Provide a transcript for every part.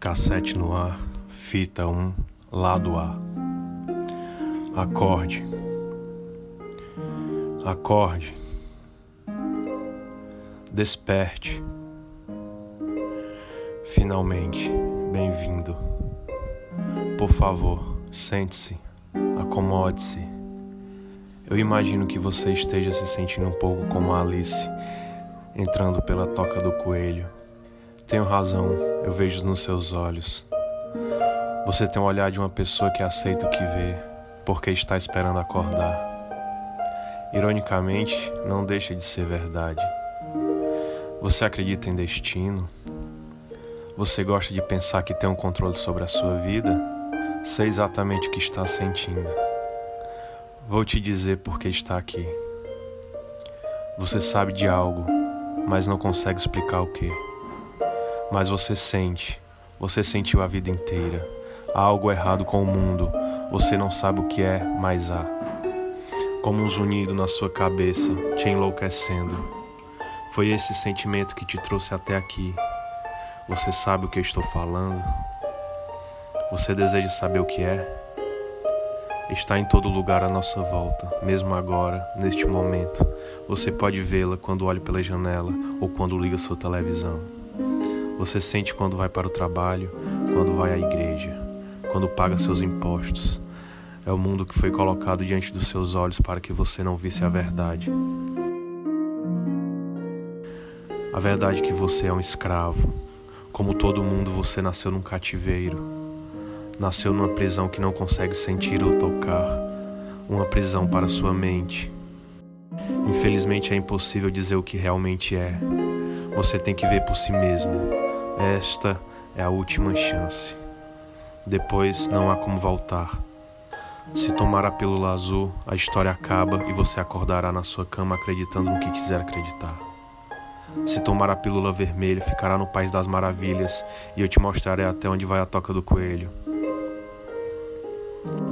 Cassete no ar, fita 1, lado A. Acorde. Acorde. Desperte. Finalmente, bem-vindo. Por favor, sente-se, acomode-se. Eu imagino que você esteja se sentindo um pouco como Alice entrando pela toca do coelho. Tenho razão, eu vejo nos seus olhos. Você tem o olhar de uma pessoa que aceita o que vê, porque está esperando acordar. Ironicamente, não deixa de ser verdade. Você acredita em destino? Você gosta de pensar que tem um controle sobre a sua vida? Sei exatamente o que está sentindo. Vou te dizer por que está aqui. Você sabe de algo, mas não consegue explicar o que. Mas você sente, você sentiu a vida inteira. Há algo errado com o mundo, você não sabe o que é, mas há. Como um zunido na sua cabeça, te enlouquecendo. Foi esse sentimento que te trouxe até aqui. Você sabe o que eu estou falando? Você deseja saber o que é? Está em todo lugar à nossa volta, mesmo agora, neste momento. Você pode vê-la quando olha pela janela ou quando liga sua televisão. Você sente quando vai para o trabalho, quando vai à igreja, quando paga seus impostos. É o mundo que foi colocado diante dos seus olhos para que você não visse a verdade. A verdade é que você é um escravo. Como todo mundo, você nasceu num cativeiro Nasceu numa prisão que não consegue sentir ou tocar, uma prisão para sua mente. Infelizmente é impossível dizer o que realmente é. Você tem que ver por si mesmo. Esta é a última chance. Depois não há como voltar. Se tomar a pílula azul, a história acaba e você acordará na sua cama acreditando no que quiser acreditar. Se tomar a pílula vermelha, ficará no País das Maravilhas e eu te mostrarei até onde vai a toca do coelho.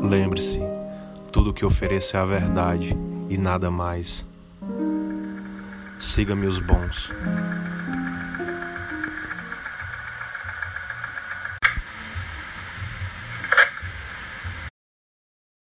Lembre-se, tudo o que ofereço é a verdade e nada mais. Siga-me os bons.